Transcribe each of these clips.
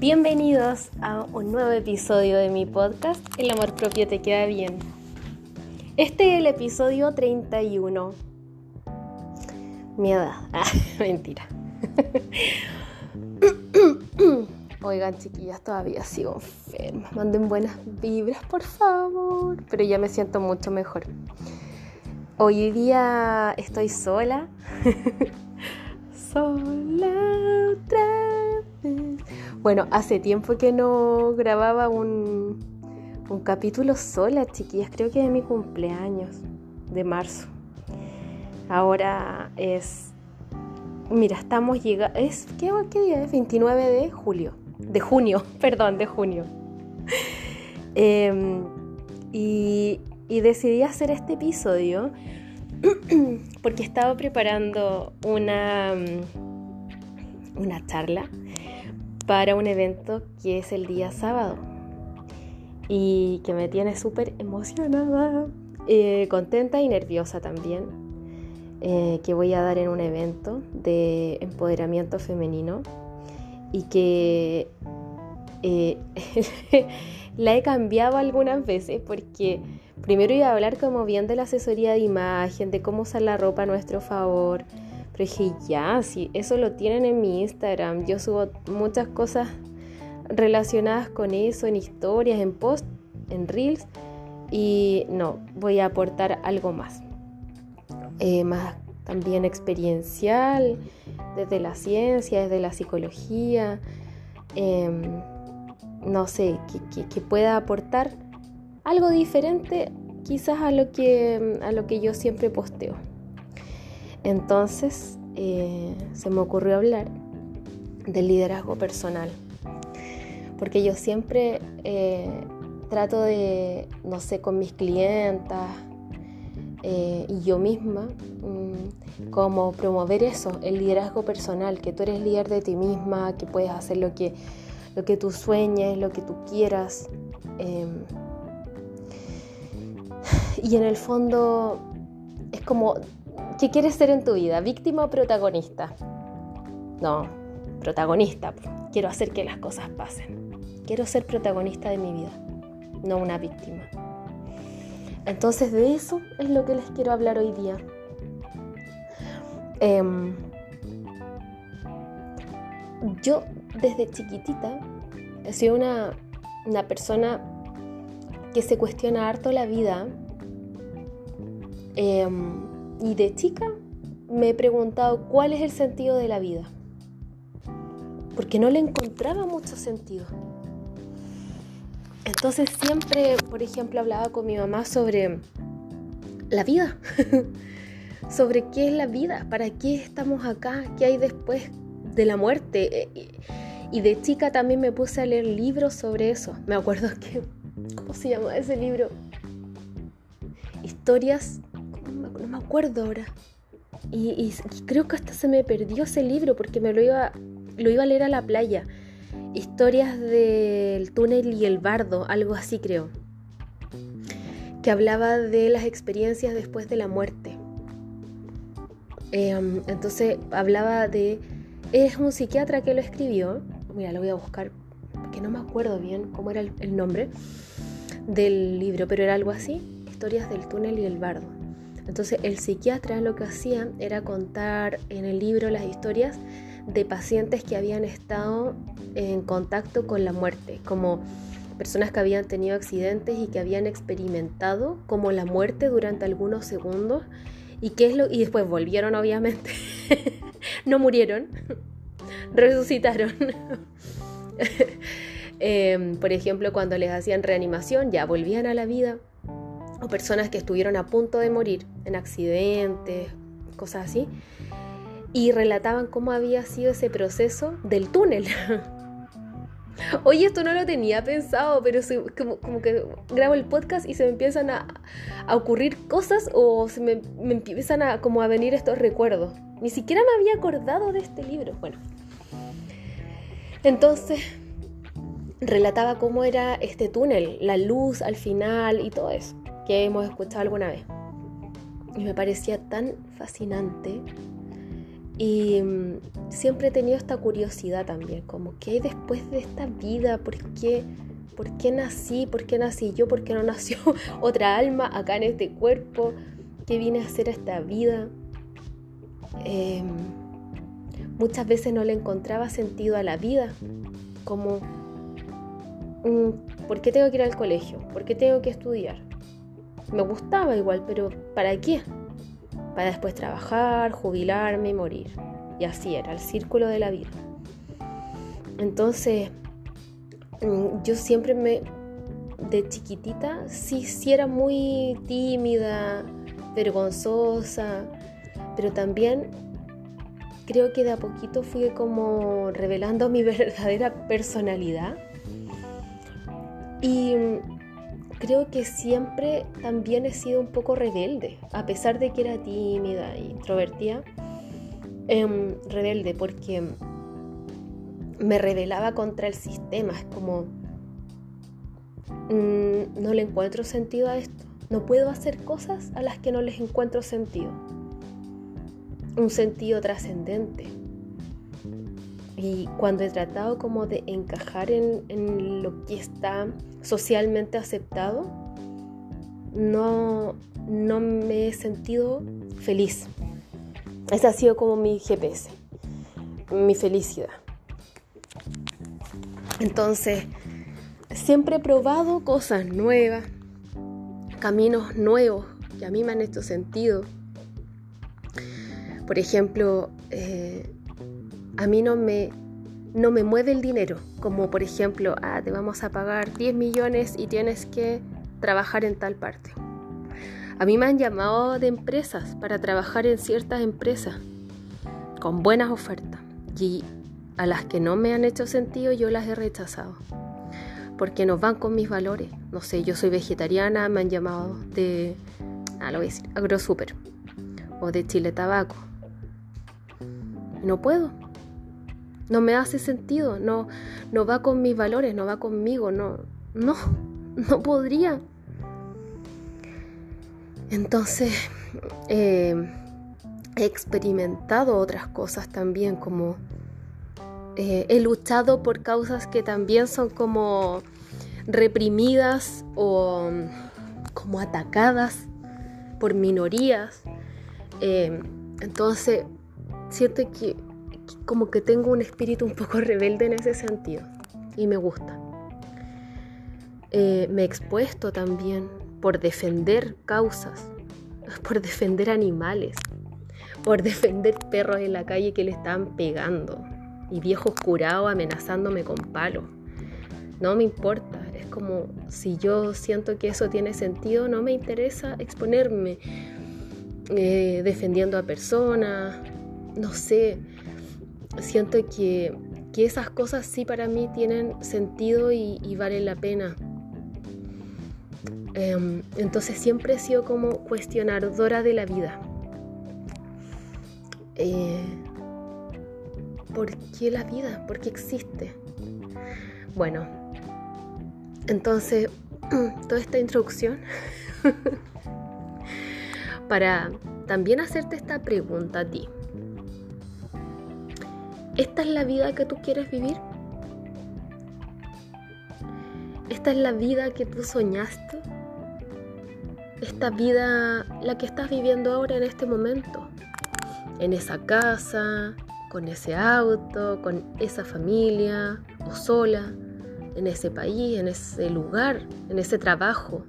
Bienvenidos a un nuevo episodio de mi podcast El amor propio te queda bien. Este es el episodio 31. Mi edad. Ah, mentira. Oigan, chiquillas, todavía sigo enferma. Manden buenas vibras, por favor. Pero ya me siento mucho mejor. Hoy día estoy sola. sola otra. Bueno, hace tiempo que no grababa un, un capítulo sola, chiquillas. Creo que de mi cumpleaños, de marzo. Ahora es. Mira, estamos llegando. Es, ¿qué, ¿Qué día es? 29 de julio. De junio, perdón, de junio. Em, y, y decidí hacer este episodio porque estaba preparando una, una charla para un evento que es el día sábado y que me tiene súper emocionada, eh, contenta y nerviosa también, eh, que voy a dar en un evento de empoderamiento femenino y que eh, la he cambiado algunas veces porque primero iba a hablar como bien de la asesoría de imagen, de cómo usar la ropa a nuestro favor. Pero dije, ya, si eso lo tienen en mi Instagram, yo subo muchas cosas relacionadas con eso, en historias, en posts, en reels. Y no, voy a aportar algo más. Eh, más también experiencial, desde la ciencia, desde la psicología. Em, no sé, que pueda aportar algo diferente quizás a lo que, a lo que yo siempre posteo. Entonces eh, se me ocurrió hablar del liderazgo personal, porque yo siempre eh, trato de, no sé, con mis clientas eh, y yo misma, mm, como promover eso, el liderazgo personal, que tú eres líder de ti misma, que puedes hacer lo que, lo que tú sueñes, lo que tú quieras. Em, y en el fondo es como, ¿qué quieres ser en tu vida? ¿Víctima o protagonista? No, protagonista. Quiero hacer que las cosas pasen. Quiero ser protagonista de mi vida, no una víctima. Entonces de eso es lo que les quiero hablar hoy día. Em, yo desde chiquitita he sido una, una persona que se cuestiona harto la vida Em, y de chica me he preguntado cuál es el sentido de la vida. Porque no le encontraba mucho sentido. Entonces siempre, por ejemplo, hablaba con mi mamá sobre la vida. sobre qué es la vida, para qué estamos acá, qué hay después de la muerte. Y de chica también me puse a leer libros sobre eso. Me acuerdo que, ¿cómo se llama ese libro? Historias no me acuerdo ahora. Y, creo que hasta se me perdió ese libro porque me lo iba, lo iba a leer a la playa. Historias del túnel y el bardo, algo así creo. Que hablaba de las experiencias después de la muerte. Em, entonces hablaba de... Es un psiquiatra que lo escribió. Mira, lo voy a buscar porque no me acuerdo bien cómo era el nombre del libro, pero era algo así. Historias del túnel y el bardo. Entonces el psiquiatra lo que hacía era contar en el libro las historias de pacientes que habían estado en contacto con la muerte, como personas que habían tenido accidentes y que habían experimentado como la muerte durante algunos segundos y qué y después volvieron obviamente. no murieron, resucitaron. Em, por ejemplo, cuando les hacían reanimación, ya volvían a la vida o personas que estuvieron a punto de morir en accidentes, cosas así, y relataban cómo había sido ese proceso del túnel. Oye, esto no lo tenía pensado, pero como, que grabo el podcast y se me empiezan a, ocurrir cosas o se me, empiezan a, como a venir estos recuerdos. Ni siquiera me había acordado de este libro. Bueno, entonces relataba cómo era este túnel, la luz al final y todo eso que hemos escuchado alguna vez. Y me parecía tan fascinante Y mm, siempre he tenido esta curiosidad también, como qué hay después de esta vida, por qué, por qué nací, por qué nací yo, por qué no nació otra alma acá en este cuerpo, qué vine a hacer a esta vida. Em, muchas veces no le encontraba sentido a la vida, como, mm, ¿por qué tengo que ir al colegio? ¿Por qué tengo que estudiar? Me gustaba igual, pero ¿para qué? Para después trabajar, jubilarme y morir. Y así era, el círculo de la vida. Entonces, mm, yo siempre me, de chiquitita, sí, sí era muy tímida, vergonzosa, pero también creo que de a poquito fui como revelando mi verdadera personalidad. Y creo que siempre también he sido un poco rebelde, a pesar de que era tímida e introvertida, em, rebelde porque me rebelaba contra el sistema, es como mm, no le encuentro sentido a esto, no puedo hacer cosas a las que no les encuentro sentido un sentido trascendente. Y cuando he tratado como de encajar en, lo que está socialmente aceptado, no, no me he sentido feliz. Ese ha sido como mi GPS, mi felicidad. Entonces, siempre he probado cosas nuevas, caminos nuevos que a mí me han hecho sentido por ejemplo, eh, a mí no me, no me mueve el dinero, como por ejemplo, ah, te vamos a pagar 10 millones y tienes que trabajar en tal parte. A mí me han llamado de empresas para trabajar en ciertas empresas con buenas ofertas y a las que no me han hecho sentido yo las he rechazado porque no van con mis valores. No sé, yo soy vegetariana, me han llamado de, ah, lo voy AgroSuper o de Chile Tabaco no puedo. No me hace sentido, no, no va con mis valores, no va conmigo, no, no, no podría. Entonces, eh, he experimentado otras cosas también, como eh, he luchado por causas que también son como reprimidas o como atacadas por minorías. Eh, entonces, siento que como que tengo un espíritu un poco rebelde en ese sentido y me gusta. Eh, me he expuesto también por defender causas, por defender animales, por defender perros en la calle que le están pegando y viejos curados amenazándome con palos. No me importa, es como si yo siento que eso tiene sentido, no me interesa exponerme eh, defendiendo a personas, no sé, siento que, esas cosas sí para mí tienen sentido y, valen la pena. Em, entonces siempre he sido como cuestionadora de la vida. Eh, ¿Por qué la vida? ¿Por qué existe? Bueno, entonces toda esta introducción para también hacerte esta pregunta a ti. ¿Esta es la vida que tú quieres vivir? ¿Esta es la vida que tú soñaste? ¿Esta vida la que estás viviendo ahora en este momento? En esa casa, con ese auto, con esa familia o sola, en ese país, en ese lugar, en ese trabajo,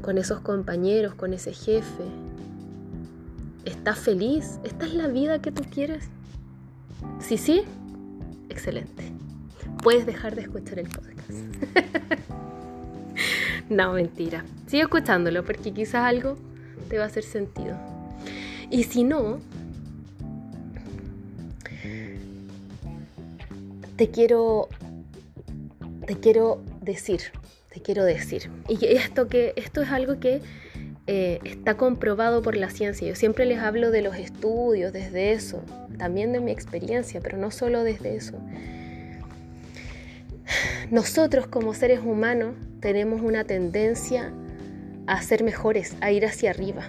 con esos compañeros, con ese jefe. ¿Estás feliz? ¿Esta es la vida que tú quieres? Si sí, excelente. Puedes dejar de escuchar el podcast. no, mentira. Sigue escuchándolo porque quizás algo te va a hacer sentido. Y si no, te quiero te quiero decir, te quiero decir. Y esto que esto es algo que eh, está comprobado por la ciencia. Yo siempre les hablo de los estudios, desde eso, también de mi experiencia, pero no solo desde eso. Nosotros como seres humanos tenemos una tendencia a ser mejores, a ir hacia arriba.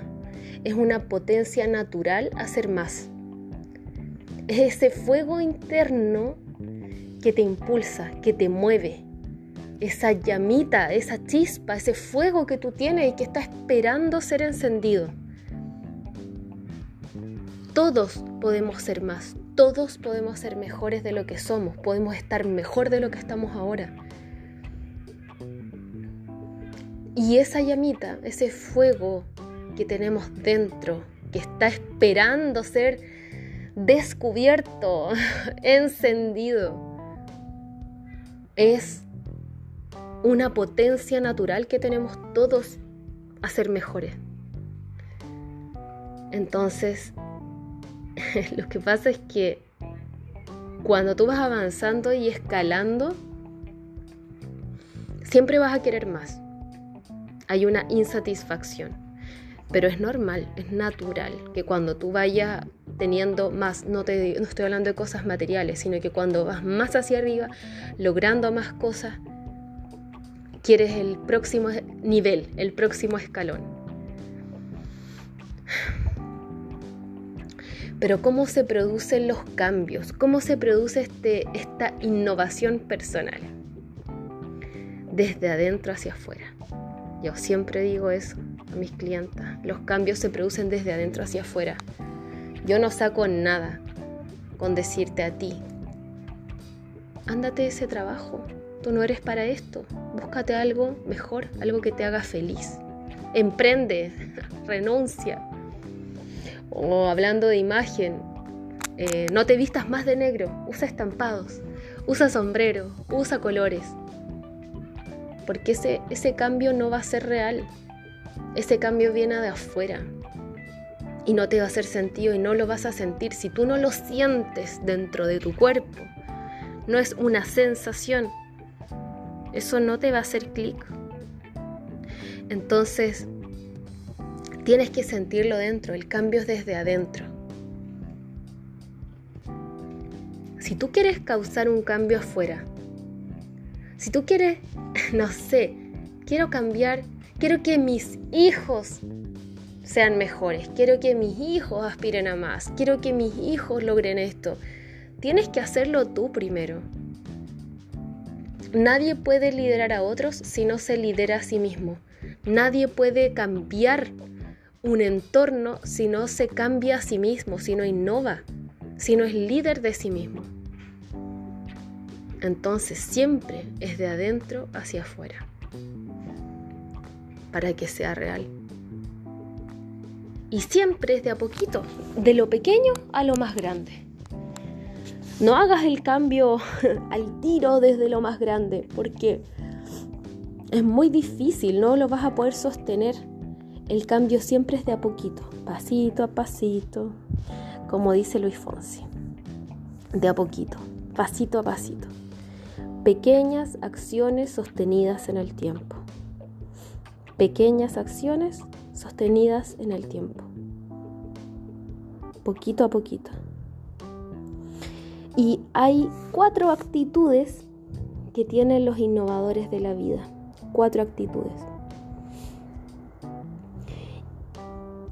Es una potencia natural a ser más. Es ese fuego interno que te impulsa, que te mueve. Esa llamita, esa chispa, ese fuego que tú tienes y que está esperando ser encendido. Todos podemos ser más, todos podemos ser mejores de lo que somos, podemos estar mejor de lo que estamos ahora. Y esa llamita, ese fuego que tenemos dentro, que está esperando ser descubierto, encendido, es una potencia natural que tenemos todos a ser mejores. Entonces, lo que pasa es que cuando tú vas avanzando y escalando, siempre vas a querer más hay una insatisfacción. Pero es normal, es natural que cuando tú vayas teniendo más, no, te, no estoy hablando de cosas materiales, sino que cuando vas más hacia arriba, logrando más cosas, quieres el próximo nivel, el próximo escalón. Pero ¿cómo se producen los cambios? ¿Cómo se produce este, esta innovación personal? Desde adentro hacia afuera. Yo siempre digo eso a mis clientes. Los cambios se producen desde adentro hacia afuera. Yo no saco nada con decirte a ti, ándate ese trabajo. Tú no eres para esto. Búscate algo mejor, algo que te haga feliz. Emprende, renuncia. O hablando de imagen, eh, no te vistas más de negro, usa estampados, usa sombrero, usa colores porque ese, ese cambio no va a ser real. Ese cambio viene de afuera y no te va a hacer sentido y no lo vas a sentir si tú no lo sientes dentro de tu cuerpo. No es una sensación. Eso no te va a hacer clic. Entonces, tienes que sentirlo dentro. El cambio es desde adentro. Si tú quieres causar un cambio afuera, si tú quieres, no sé, quiero cambiar, quiero que mis hijos sean mejores, quiero que mis hijos aspiren a más, quiero que mis hijos logren esto. Tienes que hacerlo tú primero. Nadie puede liderar a otros si no se lidera a sí mismo. Nadie puede cambiar un entorno si no se cambia a sí mismo, si no innova, si no es líder de sí mismo. Entonces siempre es de adentro hacia afuera, para que sea real. Y siempre es de a poquito, de lo pequeño a lo más grande. No hagas el cambio al tiro desde lo más grande, porque es muy difícil, no lo vas a poder sostener. El cambio siempre es de a poquito, pasito a pasito, como dice Luis Fonsi. De a poquito, pasito a pasito pequeñas acciones sostenidas en el tiempo. Pequeñas acciones sostenidas en el tiempo. Poquito a poquito. Y hay cuatro actitudes que tienen los innovadores de la vida. Cuatro actitudes.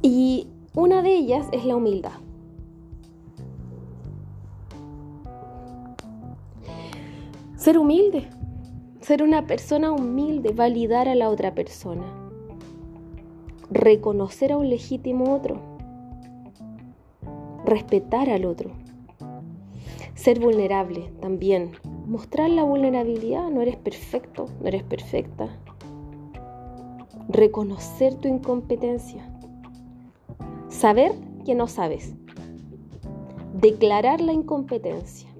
Y una de ellas es la humildad. Ser humilde, ser una persona humilde, validar a la otra persona, reconocer a un legítimo otro, respetar al otro, ser vulnerable también, mostrar la vulnerabilidad, no eres perfecto, no eres perfecta, reconocer tu incompetencia, saber que no sabes, declarar la incompetencia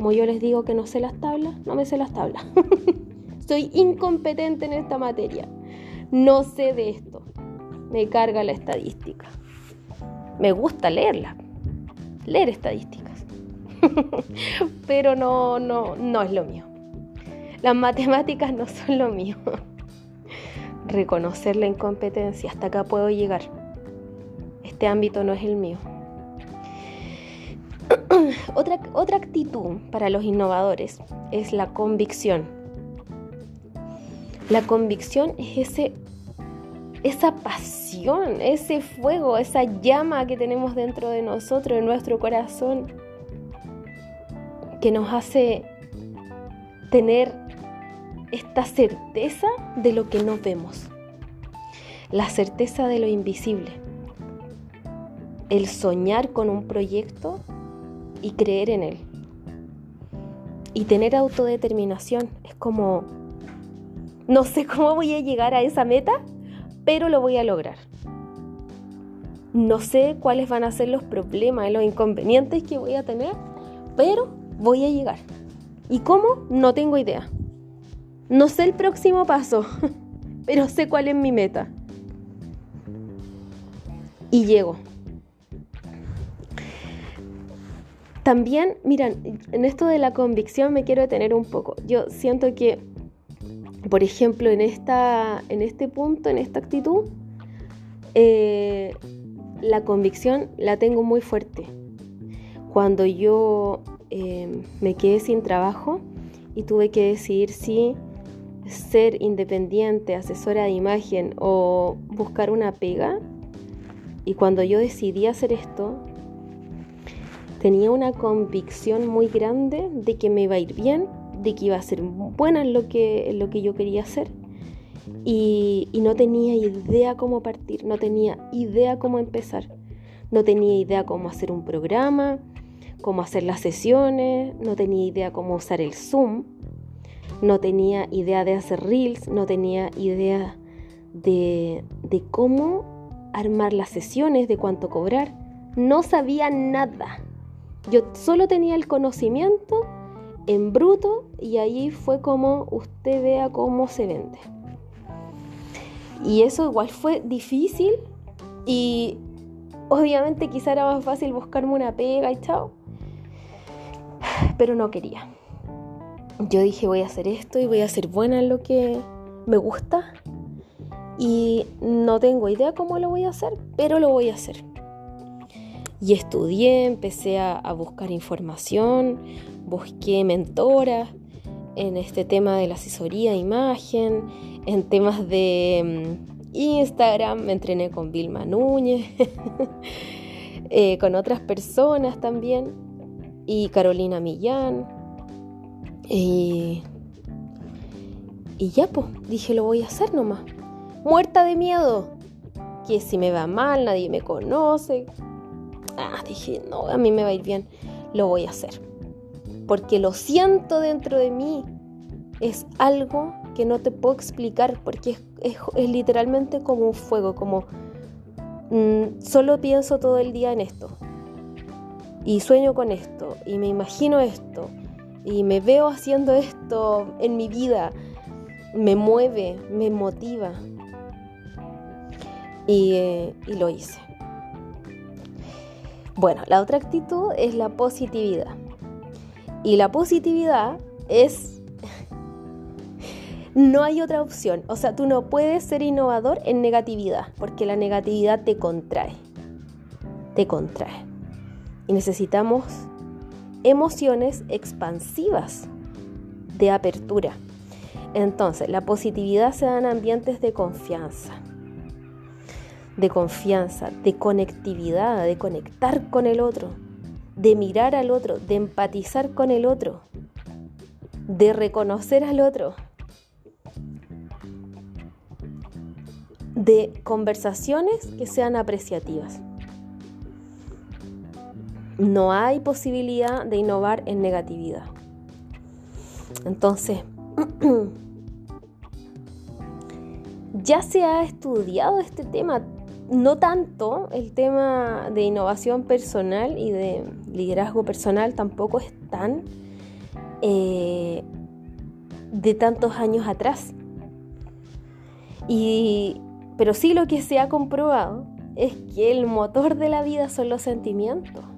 como yo les digo que no sé las tablas, no me sé las tablas. Soy incompetente en esta materia. No sé de esto. Me carga la estadística. Me gusta leerla. Leer estadísticas. Pero no, no, no es lo mío. Las matemáticas no son lo mío. Reconocer la incompetencia, hasta acá puedo llegar. Este ámbito no es el mío. otra, otra actitud para los innovadores es la convicción. La convicción es ese, esa pasión, ese fuego, esa llama que tenemos dentro de nosotros, en nuestro corazón, que nos hace tener esta certeza de lo que no vemos, la certeza de lo invisible, el soñar con un proyecto y creer en él. Y tener autodeterminación es como, no sé cómo voy a llegar a esa meta, pero lo voy a lograr. No sé cuáles van a ser los problemas, los inconvenientes que voy a tener, pero voy a llegar. ¿Y cómo? No tengo idea. No sé el próximo paso, pero sé cuál es mi meta. Y llego. También, miran, en esto de la convicción me quiero detener un poco. Yo siento que, por ejemplo, en, esta, en este punto, en esta actitud, eh, la convicción la tengo muy fuerte. Cuando yo eh, me quedé sin trabajo y tuve que decidir si ser independiente, asesora de imagen o buscar una pega. Y cuando yo decidí hacer esto, tenía una convicción muy grande de que me iba a ir bien, de que iba a ser buena en lo que, en lo que yo quería hacer y, no tenía idea cómo partir, no tenía idea cómo empezar, no tenía idea cómo hacer un programa, cómo hacer las sesiones, no tenía idea cómo usar el Zoom, no tenía idea de hacer reels, no tenía idea de, de cómo armar las sesiones, de cuánto cobrar, no sabía nada. Yo solo tenía el conocimiento en bruto y ahí fue como usted vea cómo se vende. Y eso igual fue difícil y obviamente quizá era más fácil buscarme una pega y chao. Pero no quería. Yo dije voy a hacer esto y voy a ser buena en lo que me gusta. Y no tengo idea cómo lo voy a hacer, pero lo voy a hacer. Y estudié, empecé a, buscar información, busqué mentoras en este tema de la asesoría imagen, en temas de mm, Instagram, me entrené con Vilma Núñez, eh, con otras personas también, y Carolina Millán. Y, y ya, pues, dije, lo voy a hacer nomás. Muerta de miedo. Que si me va mal, nadie me conoce. Ah, dije, no, a mí me va a ir bien. Lo voy a hacer. Porque lo siento dentro de mí. Es algo que no te puedo explicar porque es, literalmente como un fuego, como mm, solo pienso todo el día en esto y sueño con esto y me imagino esto y me veo haciendo esto en mi vida, me mueve, me motiva y, eh, y lo hice. Bueno, la otra actitud es la positividad. Y la positividad es no hay otra opción. O sea, tú no puedes ser innovador en negatividad, porque la negatividad te contrae. Te contrae. Y necesitamos emociones expansivas de apertura. Entonces, la positividad se da en ambientes de confianza. De confianza, de conectividad, de conectar con el otro, de mirar al otro, de empatizar con el otro, de reconocer al otro de conversaciones que sean apreciativas. No hay posibilidad de innovar en negatividad. Entonces, ya se ha estudiado este tema, no tanto el tema de innovación personal y de liderazgo personal tampoco es tan eh, de tantos años atrás. Y pero sí lo que se ha comprobado es que el motor de la vida son los sentimientos.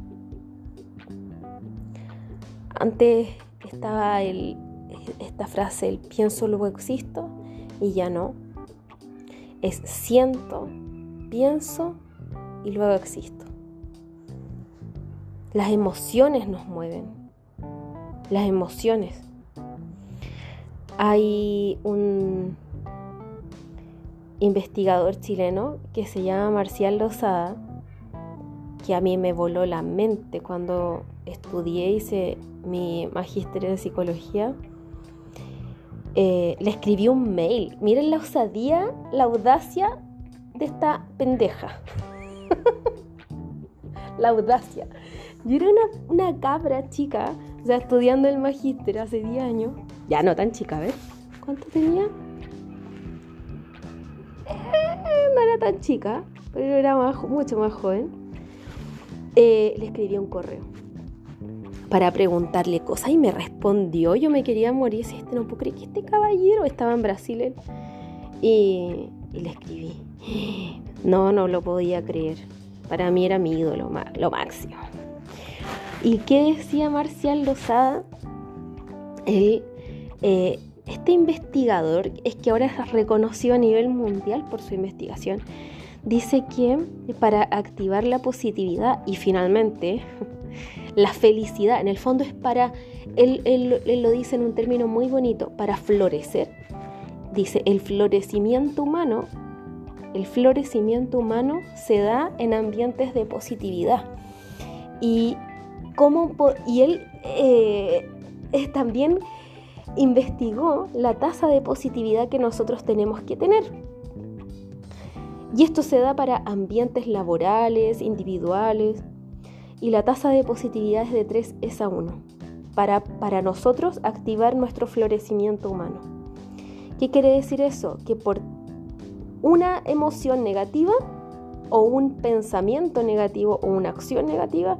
Antes estaba esta frase, el pienso luego existo, y ya no. Es siento, pienso y luego existo. Las emociones nos mueven. Las emociones. Hay un investigador chileno que se llama Marcial Lozada, que a mí me voló la mente cuando estudié, hice mi magíster en psicología, eh, le escribí un mail. Miren la osadía, la audacia de esta pendeja. la audacia. Yo era una, cabra chica, o sea, estudiando el magíster hace 10 años. Ya no tan chica, ¿ves? ¿Cuánto tenía? Eh, no era tan chica, pero era mucho más joven. Eh, le escribí un correo para preguntarle cosas y me respondió. Yo me quería morir. Si este no puedo creer que este caballero estaba en Brasil. Y, le escribí. No, no lo podía creer. Para mí era mi ídolo, lo máximo. ¿Y qué decía Marcial Lozada? Él, eh, este investigador es que ahora es reconocido a nivel mundial por su investigación. Dice que para activar la positividad y finalmente la felicidad, en el fondo es para, él, lo dice en un término muy bonito, para florecer. Dice, el florecimiento humano, el florecimiento humano se da en ambientes de positividad. Y, cómo, y él eh, también investigó la tasa de positividad que nosotros tenemos que tener. Y esto se da para ambientes laborales, individuales, y la tasa de positividad es de 3 es a 1, para, para nosotros activar nuestro florecimiento humano. ¿Qué quiere decir eso? Que por una emoción negativa o un pensamiento negativo o una acción negativa,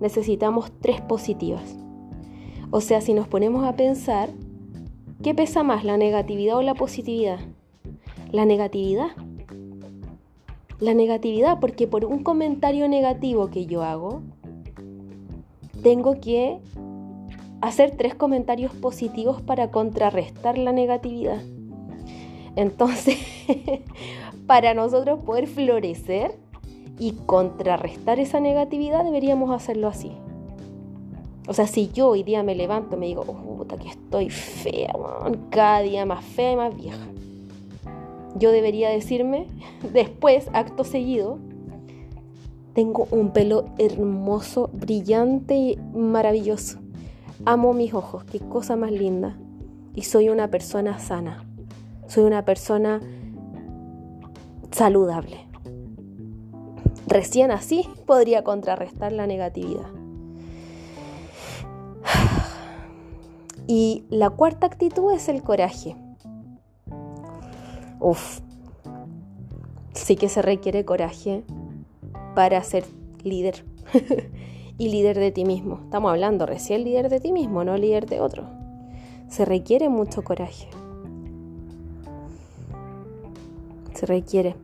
necesitamos tres positivas. O sea, si nos ponemos a pensar, ¿qué pesa más, la negatividad o la positividad? La negatividad. La negatividad, porque por un comentario negativo que yo hago, tengo que hacer tres comentarios positivos para contrarrestar la negatividad. Entonces, para nosotros poder florecer y contrarrestar esa negatividad, deberíamos hacerlo así. O sea, si yo hoy día me levanto y me digo, oh, puta, que estoy fea, cada día más fea y más vieja. Yo debería decirme, después, acto seguido, tengo un pelo hermoso, brillante y maravilloso. Amo mis ojos, qué cosa más linda. Y soy una persona sana. Soy una persona saludable. Recién así podría contrarrestar la negatividad. Y la cuarta actitud es el coraje. Uf, sí que se requiere coraje para ser líder y líder de ti mismo. Estamos hablando recién líder de ti mismo, no líder de otro. Se requiere mucho coraje. Se requiere.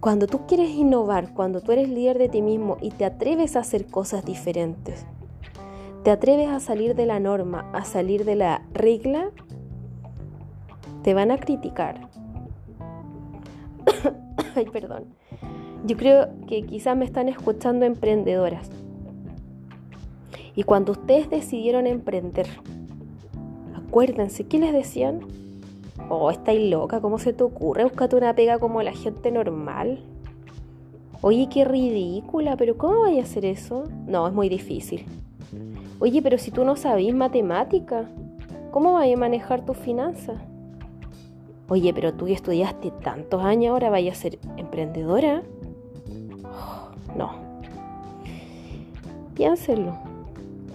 Cuando tú quieres innovar, cuando tú eres líder de ti mismo y te atreves a hacer cosas diferentes, te atreves a salir de la norma, a salir de la regla, te van a criticar. Ay, perdón. Yo creo que quizás me están escuchando emprendedoras. Y cuando ustedes decidieron emprender, acuérdense, ¿qué les decían? Oh, estáis loca, ¿cómo se te ocurre? Búscate una pega como la gente normal. Oye, qué ridícula, pero ¿cómo vais a hacer eso? No, es muy difícil. Oye, pero si tú no sabís matemática, ¿cómo vais a manejar tus finanzas? Oye, pero tú estudiaste tantos años, ahora vais a ser emprendedora. No. Piénsenlo.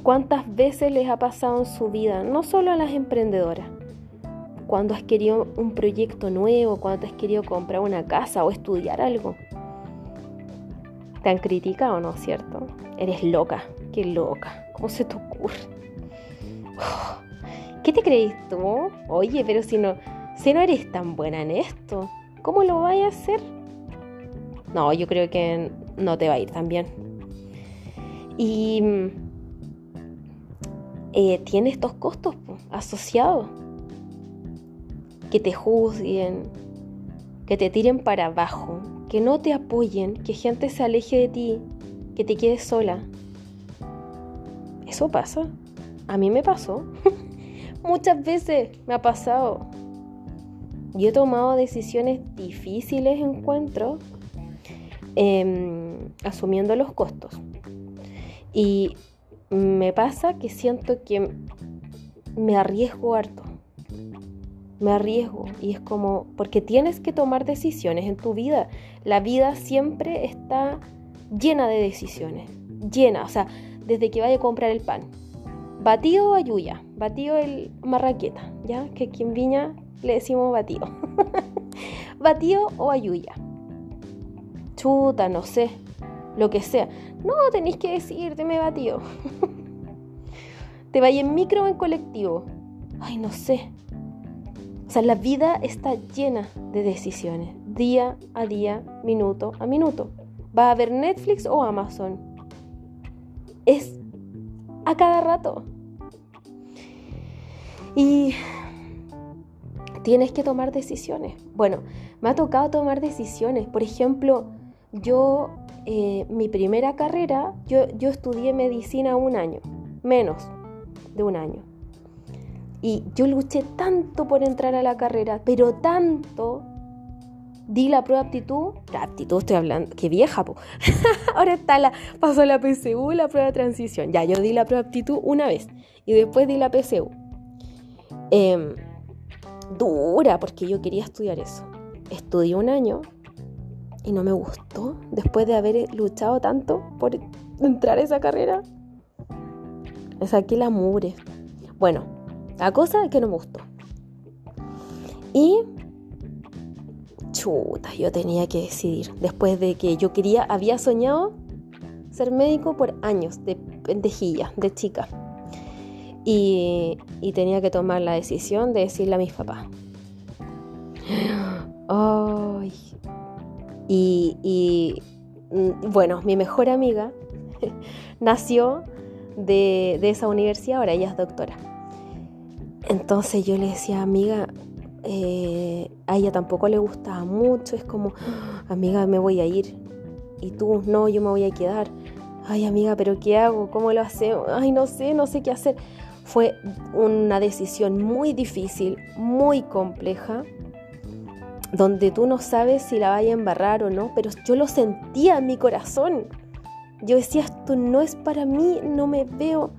¿Cuántas veces les ha pasado en su vida, no solo a las emprendedoras, cuando has querido un proyecto nuevo, cuando has querido comprar una casa o estudiar algo? Te han criticado, ¿no es cierto? Eres loca, qué loca, ¿cómo se te ocurre? ¿Qué te crees tú? Oye, pero si no, si no eres tan buena en esto, ¿cómo lo vas a hacer? No, yo creo que no te va a ir tan bien. Y eh, tiene estos costos asociados. Que te juzguen, que te tiren para abajo, que no te apoyen, que gente se aleje de ti, que te quedes sola. Eso pasa. A mí me pasó. Muchas veces me ha pasado. Yo he tomado decisiones difíciles, encuentro, Em, asumiendo los costos. Y me pasa que siento que me arriesgo harto. Me arriesgo y es como, porque tienes que tomar decisiones en tu vida. La vida siempre está llena de decisiones, llena, o sea, desde que vaya a comprar el pan. Batido o ayuya, batido el marraqueta, ¿ya? Que aquí en Viña le decimos batido. batido o ayuya. Chuta, no sé, lo que sea. No, tenéis que decirte, me batido. Te vaya en micro o en colectivo. Ay, no sé. O sea, la vida está llena de decisiones, día a día, minuto a minuto. ¿Va a haber Netflix o Amazon? Es a cada rato. Y tienes que tomar decisiones. Bueno, me ha tocado tomar decisiones. Por ejemplo, yo, eh, mi primera carrera, yo, yo estudié medicina un año, menos de un año. Y yo luché tanto por entrar a la carrera, pero tanto. Di la prueba de aptitud, la aptitud estoy hablando, qué vieja, po. Ahora está la, pasó la PSU, la prueba de transición. Ya, yo di la prueba de aptitud una vez y después di la PSU. Em, dura, porque yo quería estudiar eso. Estudié un año y no me gustó después de haber luchado tanto por entrar a esa carrera saqué la mure. Bueno, la cosa es que no me gustó. Y chuta, yo tenía que decidir. Después de que yo quería, había soñado ser médico por años, de pendejilla, de chica. Y, y tenía que tomar la decisión de decirle a mis papás. Ay. Y, mm, bueno, mi mejor amiga nació de, esa universidad, ahora ella es doctora. Entonces yo le decía, amiga, eh, a ella tampoco le gustaba mucho, es como, amiga, me voy a ir. Y tú, no, yo me voy a quedar. Ay, amiga, pero ¿qué hago? ¿Cómo lo hacemos? Ay, no sé, no sé qué hacer. Fue una decisión muy difícil, muy compleja, donde tú no sabes si la vaya a embarrar o no, pero yo lo sentía en mi corazón. Yo decía, esto no es para mí, no me veo,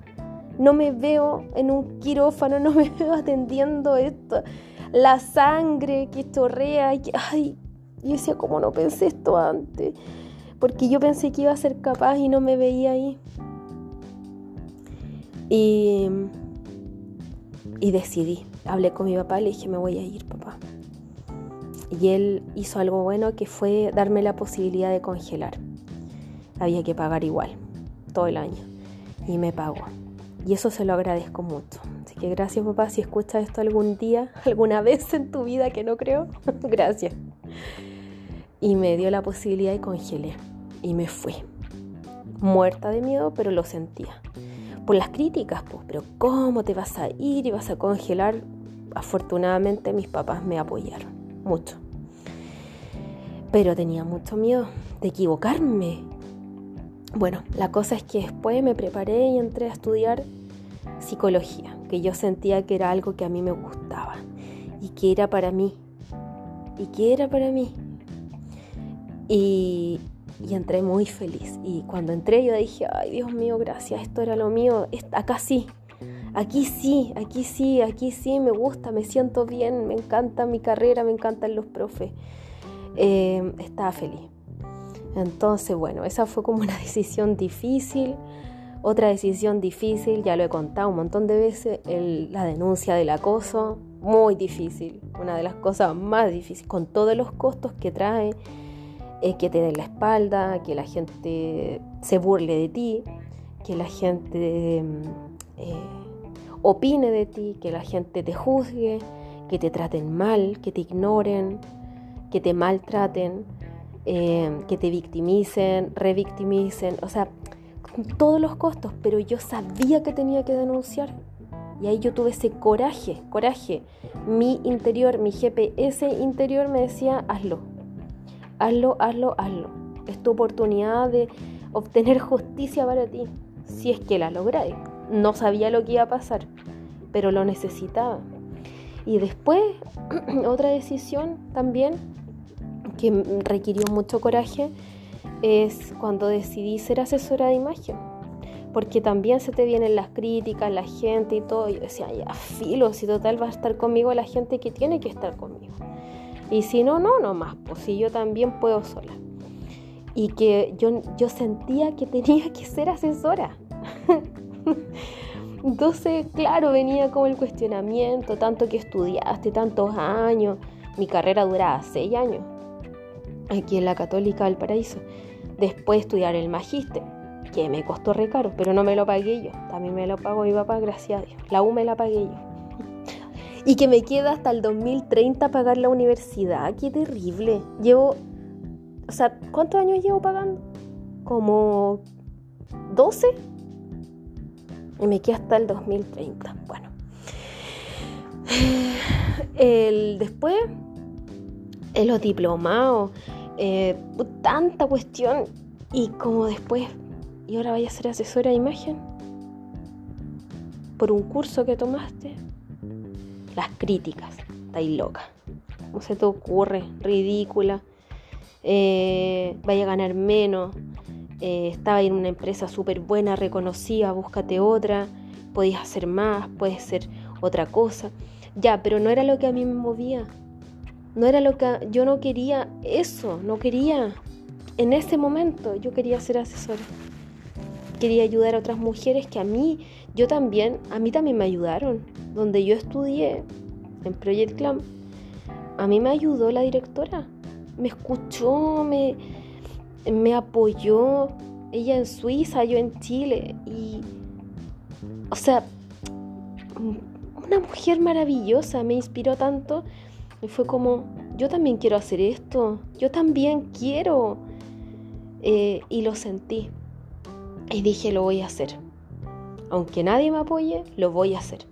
no me veo en un quirófano, no me veo atendiendo esto, la sangre que chorrea, y que, ay, yo decía, ¿cómo no pensé esto antes? Porque yo pensé que iba a ser capaz y no me veía ahí. Y, y decidí, hablé con mi papá, le dije, me voy a ir, papá. Y él hizo algo bueno que fue darme la posibilidad de congelar había que pagar igual, todo el año. Y me pagó. Y eso se lo agradezco mucho. Así que gracias papá, si escuchas esto algún día, alguna vez en tu vida que no creo, gracias. Y me dio la posibilidad y congelé. Y me fui. Muerta de miedo, pero lo sentía. Por las críticas, pues, pero ¿cómo te vas a ir y vas a congelar? Afortunadamente mis papás me apoyaron mucho. Pero tenía mucho miedo de equivocarme bueno, la cosa es que después me preparé y entré a estudiar psicología, que yo sentía que era algo que a mí me gustaba y que era para mí. Y que era para mí. Y, entré muy feliz. Y cuando entré yo dije, ay Dios mío, gracias, esto era lo mío, acá sí. Aquí sí, aquí sí, aquí sí, me gusta, me siento bien, me encanta mi carrera, me encantan los profes. Eh, estaba feliz. Entonces, bueno, esa fue como una decisión difícil. Otra decisión difícil, ya lo he contado un montón de veces, la denuncia del acoso, muy difícil, una de las cosas más difíciles, con todos los costos que trae, es que te den la espalda, que la gente se burle de ti, que la gente mm, eh, opine de ti, que la gente te juzgue, que te traten mal, que te ignoren, que te maltraten. Eh, que te victimicen, revictimicen, o sea, todos los costos, pero yo sabía que tenía que denunciar. Y ahí yo tuve ese coraje, coraje. Mi interior, mi GPS interior me decía, hazlo, hazlo, hazlo, hazlo. Es tu oportunidad de obtener justicia para ti, si es que la lográis. No sabía lo que iba a pasar, pero lo necesitaba. Y después, otra decisión también que requirió mucho coraje es cuando decidí ser asesora de imagen. porque también se te vienen las críticas, la gente y todo. Yo decía, ya, filo, si total va a estar conmigo la gente que tiene que estar conmigo. Y si no, no, no más, pues si yo también puedo sola. Y que yo, yo sentía que tenía que ser asesora. Entonces, claro, venía como el cuestionamiento, tanto que estudiaste, tantos años. Mi carrera duraba seis años, aquí en la Católica del Paraíso. Después estudiar el magíster, que me costó re caro, pero no me lo pagué yo. También me lo pagó mi papá, gracias a Dios. La U me la pagué yo. Y que me queda hasta el 2030 pagar la universidad. Qué terrible. Llevo, o sea, ¿cuántos años llevo pagando? Como 12 y me queda hasta el 2030. Bueno. El, después, en los diplomados, eh, tanta cuestión. Y como después, y ahora vaya a ser asesora de imagen por un curso que tomaste. Las críticas, estáis loca. ¿Cómo se te ocurre? Ridícula. Eh, vaya a ganar menos. Eh, estaba en una empresa súper buena, reconocida, búscate otra, podías hacer más, puedes ser otra cosa. Ya, pero no era lo que a mí me movía. No era lo que yo no quería eso, no quería. En ese momento yo quería ser asesora. Quería ayudar a otras mujeres que a mí, yo también, a mí también me ayudaron. Donde yo estudié en Project Clam, a mí me ayudó la directora. Me escuchó, me, me apoyó, ella en Suiza, yo en Chile, y, o sea, una mujer maravillosa, me inspiró tanto, y fue como, yo también quiero hacer esto, yo también quiero, eh, y lo sentí, y dije, lo voy a hacer, aunque nadie me apoye, lo voy a hacer.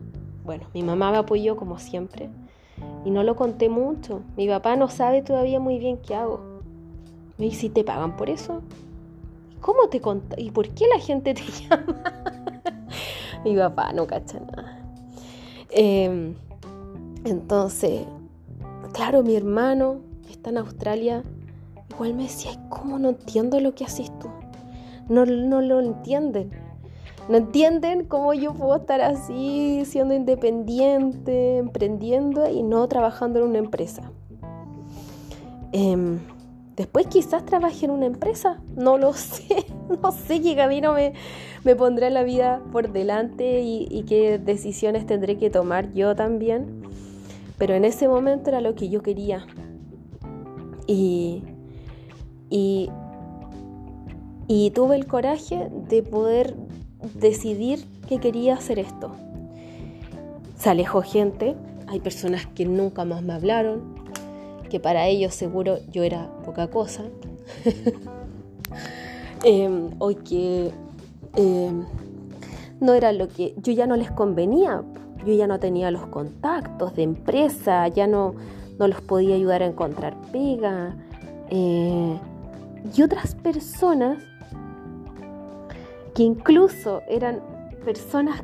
Bueno, mi mamá me apoyó como siempre, y no lo conté mucho, mi papá no sabe todavía muy bien qué hago ¿Y si te pagan por eso? ¿Cómo te? ¿Y por qué la gente te llama? mi papá no cacha nada. Em, entonces, claro, mi hermano está en Australia, igual me decía, ¿cómo no entiendo lo que haces tú? No, no lo entienden. No entienden cómo yo puedo estar así, siendo independiente, emprendiendo y no trabajando en una empresa. Eh, Después quizás trabaje en una empresa, no lo sé, no sé qué camino me, me pondrá la vida por delante y, qué decisiones tendré que tomar yo también. Pero en ese momento era lo que yo quería. Y, y, y tuve el coraje de poder decidir que quería hacer esto. Se alejó gente, hay personas que nunca más me hablaron, que para ellos seguro yo era poca cosa, em, o que em, no era lo que yo ya no les convenía, yo ya no tenía los contactos de empresa, ya no, no los podía ayudar a encontrar pega, eh, y otras personas que incluso eran personas,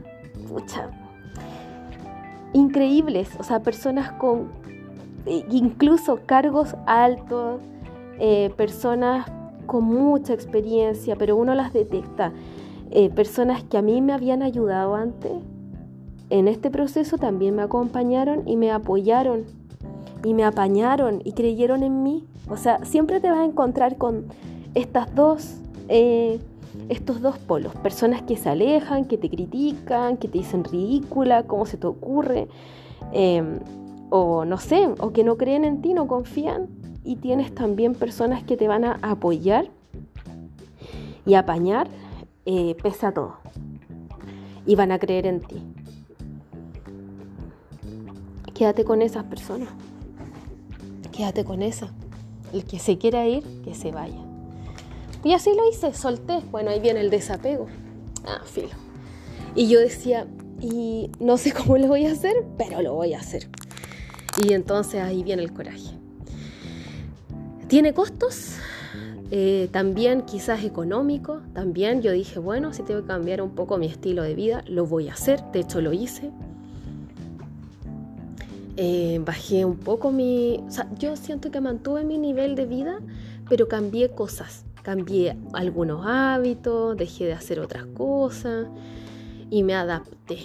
increíbles, o sea, personas con incluso cargos altos, eh, personas con mucha experiencia, pero uno las detecta. Eh, personas que a mí me habían ayudado antes en este proceso también me acompañaron y me apoyaron y me apañaron y creyeron en mí. O sea, siempre te vas a encontrar con estas dos, eh, estos dos polos. Personas que se alejan, que te critican, que te dicen ridícula, cómo se te ocurre o no sé, o que no creen en ti, no confían, y tienes también personas que te van a apoyar y apañar eh, pese a todo, y van a creer en ti. Quédate con esas personas, quédate con esa. El que se quiera ir, que se vaya. Y así lo hice, solté. Bueno, ahí viene el desapego. Ah, filo. Y yo decía, y no sé cómo lo voy a hacer, pero lo voy a hacer. Y entonces ahí viene el coraje. ¿Tiene costos? Eh, también quizás económico, también yo dije, bueno, si tengo que cambiar un poco mi estilo de vida, lo voy a hacer, de hecho lo hice. Eh, bajé un poco mi... O sea, yo siento que mantuve mi nivel de vida, pero cambié cosas, cambié algunos hábitos, dejé de hacer otras cosas y me adapté.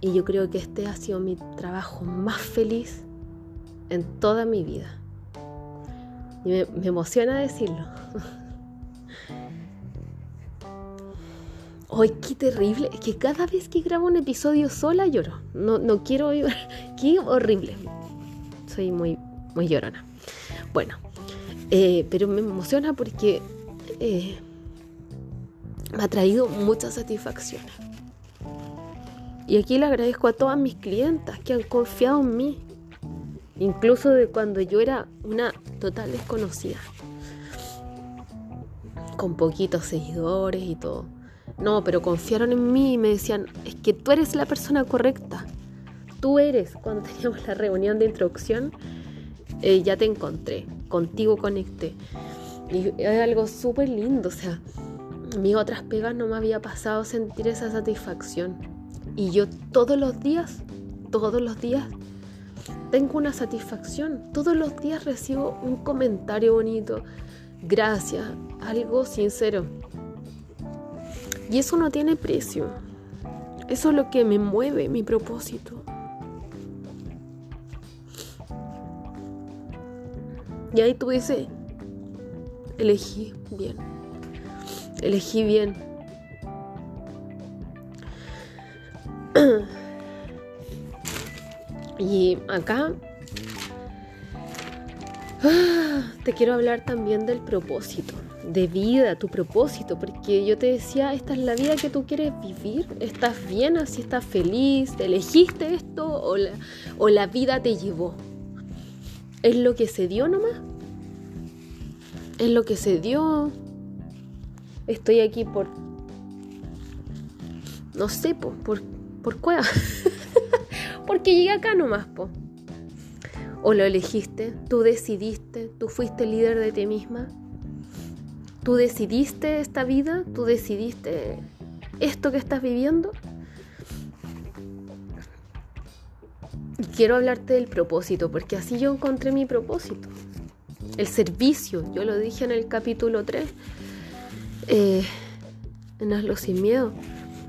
Y yo creo que este ha sido mi trabajo más feliz en toda mi vida. Y me, emociona decirlo. ¡Ay, qué terrible! Es que cada vez que grabo un episodio sola lloro. No, no quiero... ¡Qué horrible! Soy muy, muy llorona. Bueno, eh, pero me emociona porque eh, me ha traído muchas satisfacciones. Y aquí le agradezco a todas mis clientas que han confiado en mí, incluso de cuando yo era una total desconocida, con poquitos seguidores y todo. No, pero confiaron en mí y me decían, es que tú eres la persona correcta. Tú eres, cuando teníamos la reunión de introducción, eh, ya te encontré, contigo conecté. Y es algo súper lindo, o sea, mis otras pegas no me había pasado sentir esa satisfacción. Y yo todos los días, todos los días, tengo una satisfacción. Todos los días recibo un comentario bonito. Gracias, algo sincero. Y eso no tiene precio. Eso es lo que me mueve, mi propósito. Y ahí tú dices, elegí bien. Elegí bien. y acá te quiero hablar también del propósito, de vida, tu propósito, porque yo te decía, esta es la vida que tú quieres vivir, estás bien así, estás feliz, elegiste esto o la, o la vida te llevó. Es lo que se dio nomás. Es lo que se dio. Estoy aquí por... No sé, por, por, por cueva. Porque llegué acá nomás, po. O lo elegiste, tú decidiste, tú fuiste líder de ti misma. Tú decidiste esta vida, tú decidiste esto que estás viviendo. Y quiero hablarte del propósito, porque así yo encontré mi propósito. El servicio, yo lo dije en el capítulo 3. Eh, Hazlo sin miedo.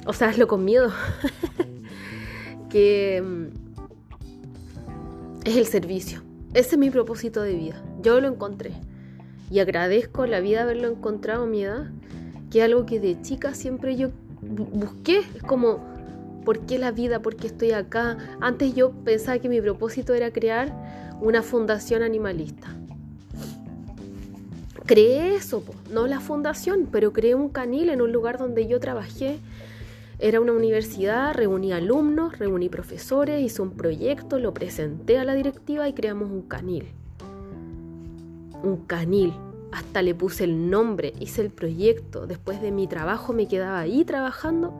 O sea, hazlo con miedo. que mm, es el servicio. Ese es mi propósito de vida. Yo lo encontré. Y agradezco la vida haberlo encontrado a mi edad, que es algo que de chica siempre yo busqué. Es como, ¿por qué la vida? ¿Por qué estoy acá? Antes yo pensaba que mi propósito era crear una fundación animalista. Creé eso, no la fundación, pero creé un canil en un lugar donde yo trabajé era una universidad, reuní alumnos, reuní profesores, hice un proyecto, lo presenté a la directiva y creamos un canil. Un canil. Hasta le puse el nombre, hice el proyecto. Después de mi trabajo me quedaba ahí trabajando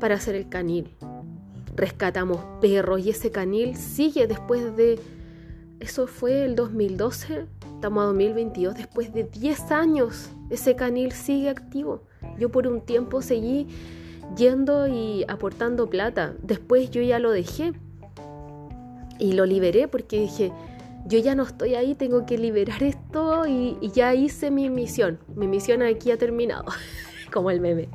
para hacer el canil. Rescatamos perros y ese canil sigue después de... Eso fue el 2012, estamos a 2022, después de 10 años ese canil sigue activo. Yo por un tiempo seguí yendo y aportando plata. Después yo ya lo dejé y lo liberé porque dije, yo ya no estoy ahí, tengo que liberar esto y, ya hice mi misión. Mi misión aquí ha terminado, como el meme.